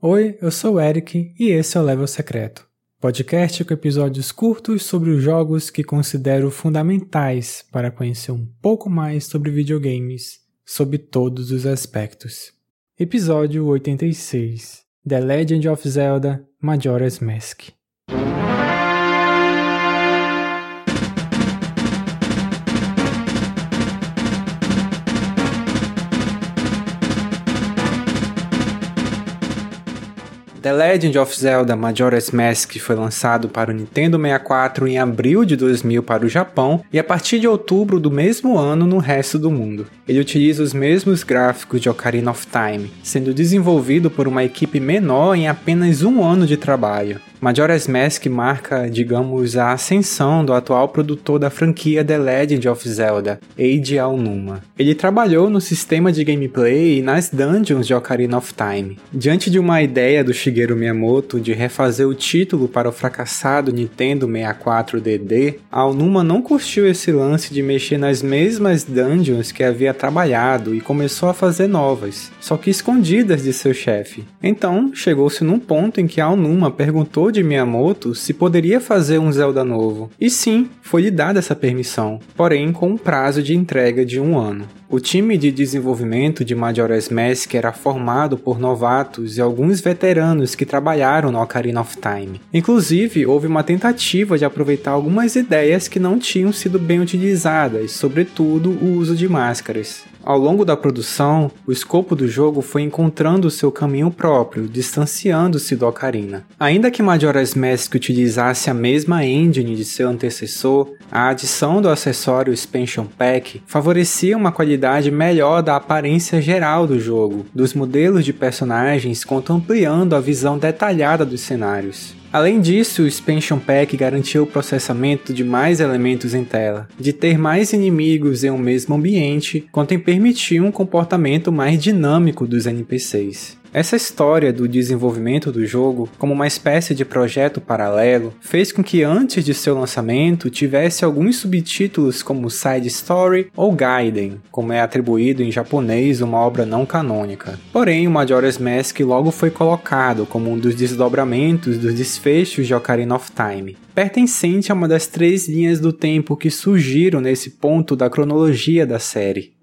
Oi, eu sou o Eric e esse é o Level Secreto, podcast com episódios curtos sobre os jogos que considero fundamentais para conhecer um pouco mais sobre videogames, sob todos os aspectos. Episódio 86 The Legend of Zelda Majora's Mask The Legend of Zelda Majora's Mask foi lançado para o Nintendo 64 em abril de 2000 para o Japão e a partir de outubro do mesmo ano no resto do mundo. Ele utiliza os mesmos gráficos de Ocarina of Time, sendo desenvolvido por uma equipe menor em apenas um ano de trabalho. Majora's Mask marca, digamos, a ascensão do atual produtor da franquia The Legend of Zelda, Eiji Aonuma. Ele trabalhou no sistema de gameplay e nas dungeons de Ocarina of Time. Diante de uma ideia do Shigeru Miyamoto de refazer o título para o fracassado Nintendo 64DD, Aonuma não curtiu esse lance de mexer nas mesmas dungeons que havia trabalhado e começou a fazer novas, só que escondidas de seu chefe. Então, chegou-se num ponto em que Aonuma perguntou de Miyamoto se poderia fazer um Zelda novo. E sim, foi-lhe dada essa permissão, porém com um prazo de entrega de um ano. O time de desenvolvimento de Majora's Mask era formado por novatos e alguns veteranos que trabalharam no Ocarina of Time. Inclusive, houve uma tentativa de aproveitar algumas ideias que não tinham sido bem utilizadas, sobretudo o uso de máscaras. Ao longo da produção, o escopo do jogo foi encontrando seu caminho próprio, distanciando-se do Ocarina. Ainda que Majora's Mask utilizasse a mesma engine de seu antecessor, a adição do acessório Expansion Pack favorecia uma qualidade melhor da aparência geral do jogo, dos modelos de personagens, quanto ampliando a visão detalhada dos cenários. Além disso, o Expansion Pack garantiu o processamento de mais elementos em tela, de ter mais inimigos em um mesmo ambiente, quanto em permitir um comportamento mais dinâmico dos NPCs. Essa história do desenvolvimento do jogo, como uma espécie de projeto paralelo, fez com que antes de seu lançamento tivesse alguns subtítulos como Side Story ou Gaiden, como é atribuído em japonês uma obra não canônica. Porém, o Majora's Mask logo foi colocado como um dos desdobramentos dos desfechos de Ocarina of Time, pertencente a uma das três linhas do tempo que surgiram nesse ponto da cronologia da série.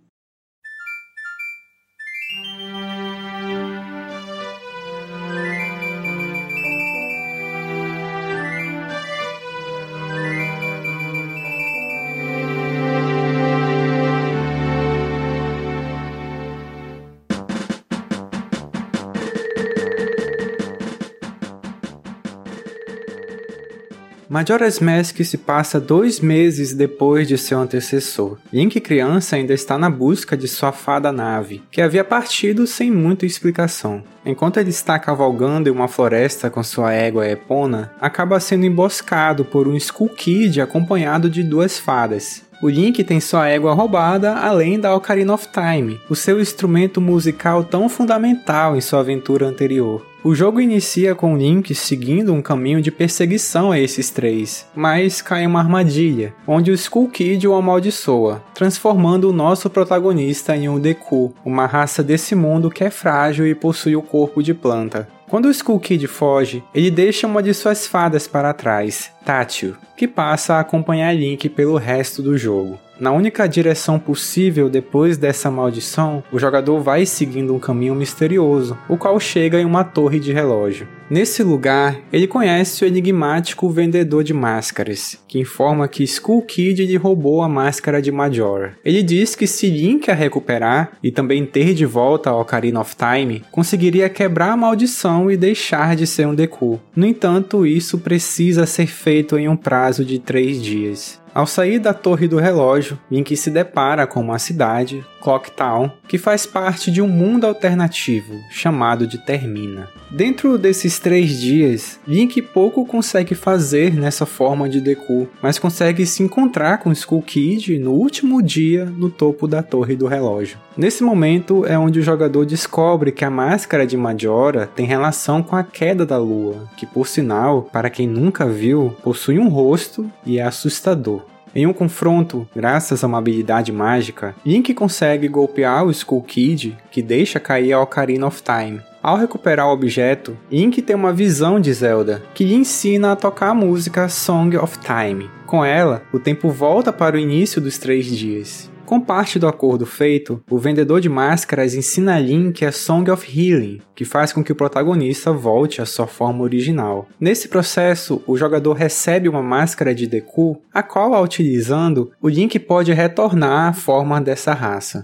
Majora's Mask se passa dois meses depois de seu antecessor. Link criança ainda está na busca de sua fada nave, que havia partido sem muita explicação. Enquanto ele está cavalgando em uma floresta com sua égua Epona, acaba sendo emboscado por um Skull Kid acompanhado de duas fadas. O Link tem sua égua roubada, além da Ocarina of Time, o seu instrumento musical tão fundamental em sua aventura anterior. O jogo inicia com Link seguindo um caminho de perseguição a esses três, mas cai uma armadilha, onde o Skull Kid o amaldiçoa, transformando o nosso protagonista em um Deku, uma raça desse mundo que é frágil e possui o corpo de planta. Quando o Skull Kid foge, ele deixa uma de suas fadas para trás, Tátil, que passa a acompanhar Link pelo resto do jogo. Na única direção possível depois dessa maldição, o jogador vai seguindo um caminho misterioso, o qual chega em uma torre de relógio. Nesse lugar, ele conhece o enigmático vendedor de máscaras, que informa que Skull Kid lhe roubou a máscara de Majora. Ele diz que se Link a recuperar e também ter de volta a Ocarina of Time, conseguiria quebrar a maldição e deixar de ser um Deku. No entanto, isso precisa ser feito em um prazo de 3 dias. Ao sair da torre do relógio, Link se depara com uma cidade, Clocktown, que faz parte de um mundo alternativo chamado de Termina. Dentro desses três dias, Link pouco consegue fazer nessa forma de Deku, mas consegue se encontrar com Skull Kid no último dia no topo da torre do relógio. Nesse momento é onde o jogador descobre que a máscara de Majora tem relação com a queda da lua, que por sinal, para quem nunca viu, possui um rosto e é assustador. Em um confronto, graças a uma habilidade mágica, Link consegue golpear o Skull Kid, que deixa cair a Ocarina of Time. Ao recuperar o objeto, Link tem uma visão de Zelda, que lhe ensina a tocar a música Song of Time. Com ela, o tempo volta para o início dos três dias. Com parte do acordo feito, o vendedor de máscaras ensina a Link a Song of Healing, que faz com que o protagonista volte à sua forma original. Nesse processo, o jogador recebe uma máscara de Deku, a qual, ao utilizando, o Link pode retornar à forma dessa raça.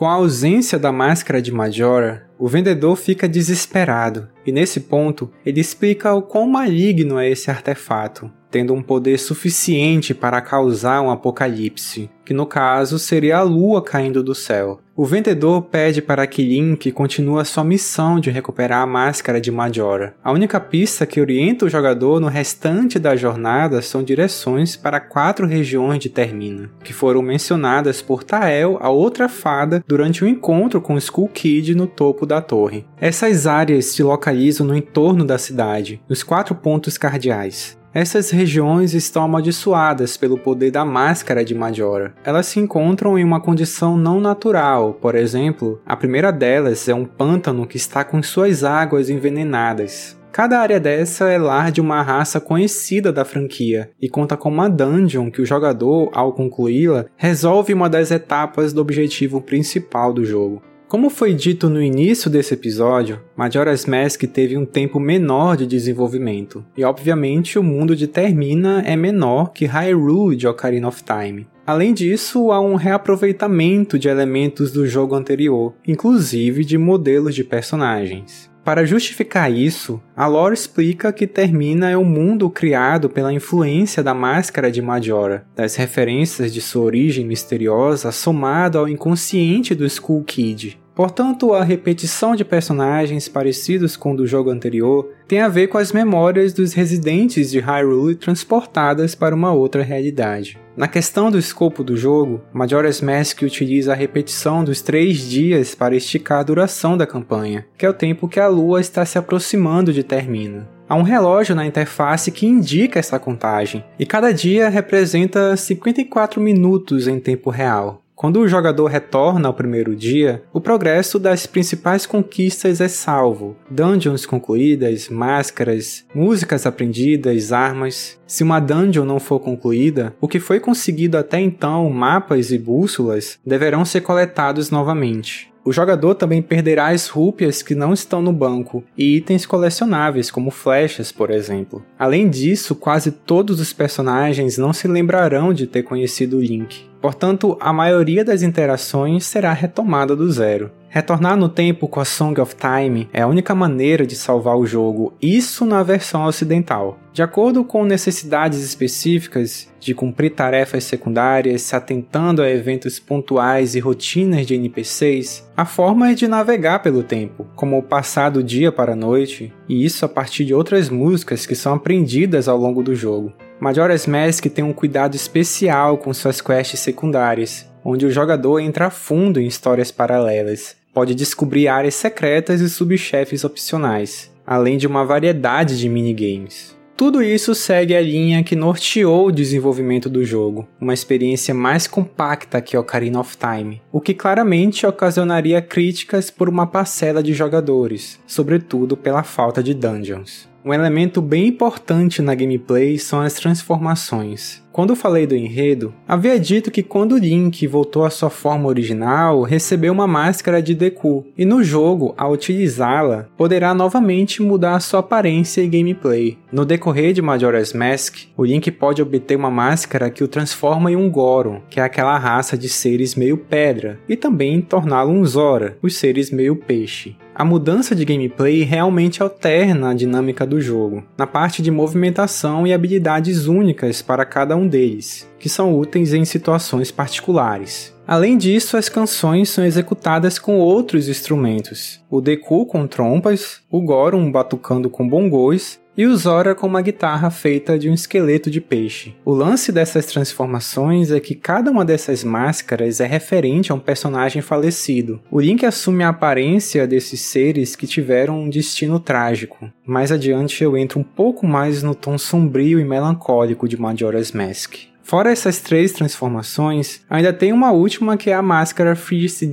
Com a ausência da máscara de Majora, o vendedor fica desesperado, e nesse ponto ele explica o quão maligno é esse artefato, tendo um poder suficiente para causar um apocalipse, que no caso seria a lua caindo do céu. O vendedor pede para que Link continue sua missão de recuperar a máscara de Majora. A única pista que orienta o jogador no restante da jornada são direções para quatro regiões de Termina, que foram mencionadas por Tael, a outra fada, durante o um encontro com Skull Kid no topo da torre. Essas áreas se localizam no entorno da cidade, nos quatro pontos cardeais. Essas regiões estão amaldiçoadas pelo poder da máscara de Majora. Elas se encontram em uma condição não natural, por exemplo, a primeira delas é um pântano que está com suas águas envenenadas. Cada área dessa é lar de uma raça conhecida da franquia e conta com uma dungeon que o jogador, ao concluí-la, resolve uma das etapas do objetivo principal do jogo. Como foi dito no início desse episódio, Majora's Mask teve um tempo menor de desenvolvimento, e obviamente o mundo de Termina é menor que Hyrule de Ocarina of Time. Além disso, há um reaproveitamento de elementos do jogo anterior, inclusive de modelos de personagens. Para justificar isso, a lore explica que Termina é um mundo criado pela influência da máscara de Majora, das referências de sua origem misteriosa somado ao inconsciente do Skull Kid, Portanto, a repetição de personagens parecidos com o do jogo anterior tem a ver com as memórias dos residentes de Hyrule transportadas para uma outra realidade. Na questão do escopo do jogo, Majora's Mask utiliza a repetição dos três dias para esticar a duração da campanha, que é o tempo que a lua está se aproximando de Termina. Há um relógio na interface que indica essa contagem, e cada dia representa 54 minutos em tempo real. Quando o jogador retorna ao primeiro dia, o progresso das principais conquistas é salvo: dungeons concluídas, máscaras, músicas aprendidas, armas. Se uma dungeon não for concluída, o que foi conseguido até então, mapas e bússolas, deverão ser coletados novamente. O jogador também perderá as rúpias que não estão no banco e itens colecionáveis, como flechas, por exemplo. Além disso, quase todos os personagens não se lembrarão de ter conhecido Link. Portanto, a maioria das interações será retomada do zero. Retornar no tempo com a Song of Time é a única maneira de salvar o jogo, isso na versão ocidental. De acordo com necessidades específicas de cumprir tarefas secundárias, se atentando a eventos pontuais e rotinas de NPCs, a forma é de navegar pelo tempo, como passar do dia para a noite, e isso a partir de outras músicas que são aprendidas ao longo do jogo. Majora's Mask tem um cuidado especial com suas quests secundárias, onde o jogador entra a fundo em histórias paralelas, pode descobrir áreas secretas e subchefes opcionais, além de uma variedade de minigames. Tudo isso segue a linha que norteou o desenvolvimento do jogo, uma experiência mais compacta que Ocarina of Time, o que claramente ocasionaria críticas por uma parcela de jogadores, sobretudo pela falta de dungeons. Um elemento bem importante na gameplay são as transformações. Quando falei do enredo, havia dito que quando Link voltou à sua forma original, recebeu uma máscara de Deku, e no jogo, ao utilizá-la, poderá novamente mudar sua aparência e gameplay. No decorrer de Majora's Mask, o Link pode obter uma máscara que o transforma em um Goron, que é aquela raça de seres meio pedra, e também torná-lo um Zora, os seres meio peixe. A mudança de gameplay realmente alterna a dinâmica do jogo, na parte de movimentação e habilidades únicas para cada um deles, que são úteis em situações particulares. Além disso, as canções são executadas com outros instrumentos: o Deku com trompas, o Goron batucando com bongos e o Zora com uma guitarra feita de um esqueleto de peixe. O lance dessas transformações é que cada uma dessas máscaras é referente a um personagem falecido. O Link assume a aparência desses seres que tiveram um destino trágico. Mais adiante eu entro um pouco mais no tom sombrio e melancólico de Majora's Mask. Fora essas três transformações, ainda tem uma última que é a máscara Fierce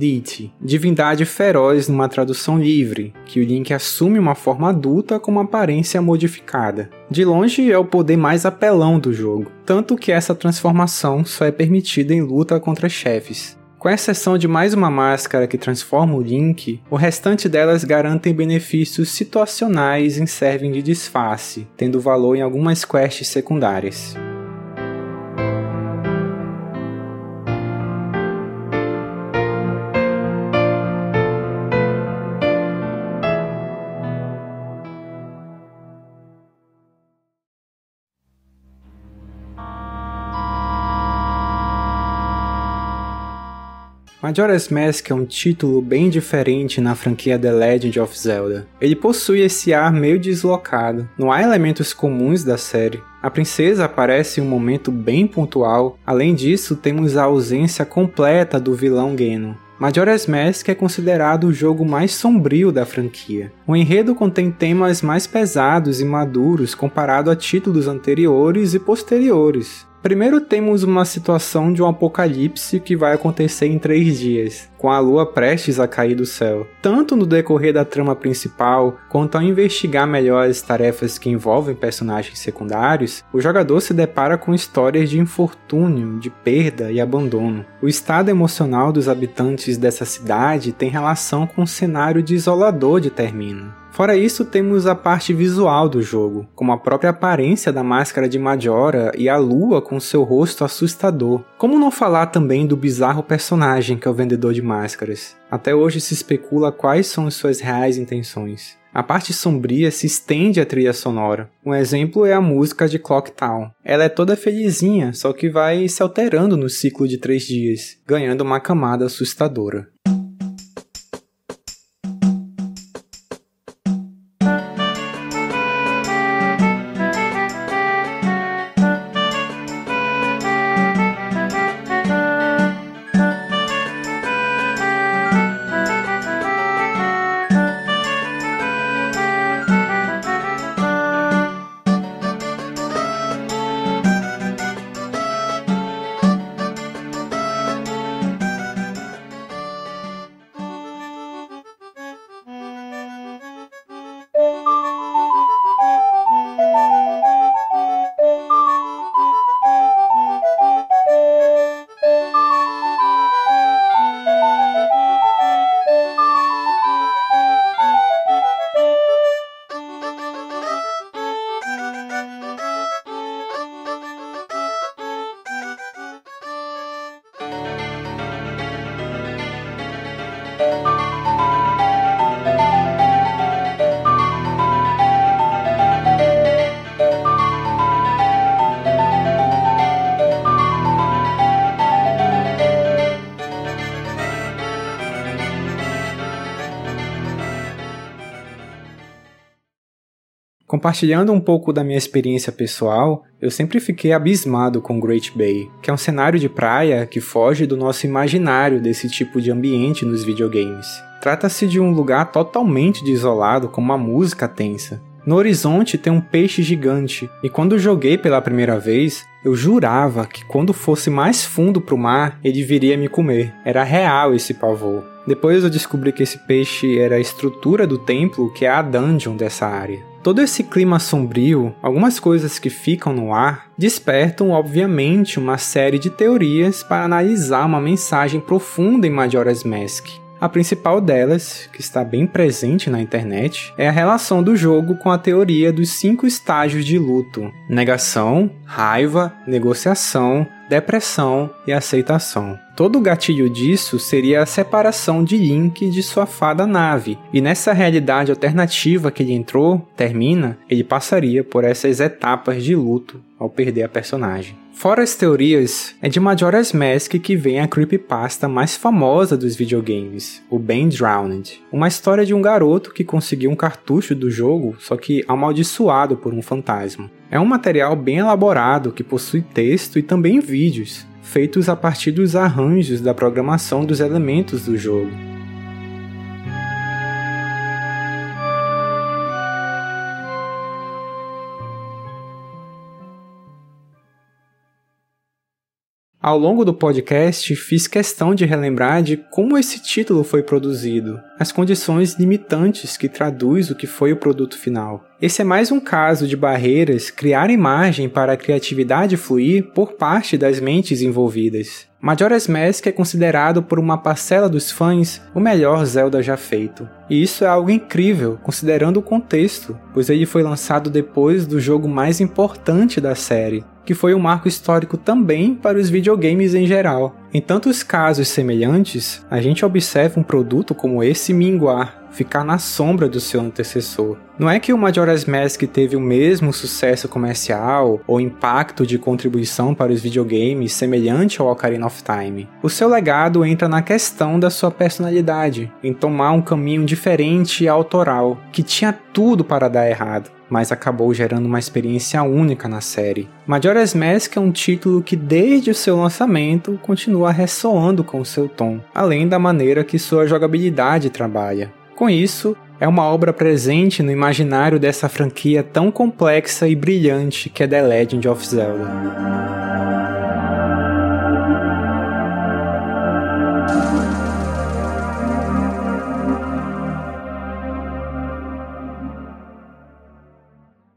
divindade feroz numa tradução livre, que o Link assume uma forma adulta com uma aparência modificada. De longe é o poder mais apelão do jogo, tanto que essa transformação só é permitida em luta contra chefes. Com exceção de mais uma máscara que transforma o Link, o restante delas garantem benefícios situacionais e servem de disfarce, tendo valor em algumas quests secundárias. Majora's Mask é um título bem diferente na franquia The Legend of Zelda. Ele possui esse ar meio deslocado, não há elementos comuns da série. A princesa aparece em um momento bem pontual, além disso, temos a ausência completa do vilão Ganon. Majora's Mask é considerado o jogo mais sombrio da franquia. O enredo contém temas mais pesados e maduros comparado a títulos anteriores e posteriores. Primeiro temos uma situação de um apocalipse que vai acontecer em três dias, com a lua prestes a cair do céu. Tanto no decorrer da trama principal, quanto ao investigar melhor as tarefas que envolvem personagens secundários, o jogador se depara com histórias de infortúnio, de perda e abandono. O estado emocional dos habitantes dessa cidade tem relação com o cenário desolador de Termina. Fora isso, temos a parte visual do jogo, como a própria aparência da máscara de Majora e a lua com seu rosto assustador. Como não falar também do bizarro personagem que é o vendedor de máscaras? Até hoje se especula quais são suas reais intenções. A parte sombria se estende à trilha sonora. Um exemplo é a música de Clock Town. Ela é toda felizinha, só que vai se alterando no ciclo de três dias, ganhando uma camada assustadora. Compartilhando um pouco da minha experiência pessoal, eu sempre fiquei abismado com Great Bay, que é um cenário de praia que foge do nosso imaginário desse tipo de ambiente nos videogames. Trata-se de um lugar totalmente desolado com uma música tensa. No horizonte tem um peixe gigante, e quando joguei pela primeira vez, eu jurava que quando fosse mais fundo pro mar, ele viria me comer. Era real esse pavor. Depois eu descobri que esse peixe era a estrutura do templo, que é a dungeon dessa área. Todo esse clima sombrio, algumas coisas que ficam no ar, despertam obviamente uma série de teorias para analisar uma mensagem profunda em Majora's Mask. A principal delas, que está bem presente na internet, é a relação do jogo com a teoria dos cinco estágios de luto: negação, raiva, negociação, depressão e aceitação. Todo o gatilho disso seria a separação de Link de sua fada nave, e nessa realidade alternativa que ele entrou, termina, ele passaria por essas etapas de luto ao perder a personagem. Fora as teorias, é de Majora's Mask que vem a creepypasta mais famosa dos videogames, o Ben Drowned. Uma história de um garoto que conseguiu um cartucho do jogo, só que amaldiçoado por um fantasma. É um material bem elaborado que possui texto e também vídeos, feitos a partir dos arranjos da programação dos elementos do jogo. Ao longo do podcast, fiz questão de relembrar de como esse título foi produzido, as condições limitantes que traduz o que foi o produto final. Esse é mais um caso de barreiras criar imagem para a criatividade fluir por parte das mentes envolvidas. Majora's Mask é considerado por uma parcela dos fãs o melhor Zelda já feito. E isso é algo incrível, considerando o contexto, pois ele foi lançado depois do jogo mais importante da série, que foi um marco histórico também para os videogames em geral. Em tantos casos semelhantes, a gente observa um produto como esse minguar, ficar na sombra do seu antecessor. Não é que o Majora's Mask teve o mesmo sucesso comercial ou impacto de contribuição para os videogames semelhante ao Ocarina of Time. O seu legado entra na questão da sua personalidade, em tomar um caminho diferente e autoral, que tinha tudo para dar errado mas acabou gerando uma experiência única na série. Majora's Mask é um título que desde o seu lançamento continua ressoando com o seu tom, além da maneira que sua jogabilidade trabalha. Com isso, é uma obra presente no imaginário dessa franquia tão complexa e brilhante que é The Legend of Zelda.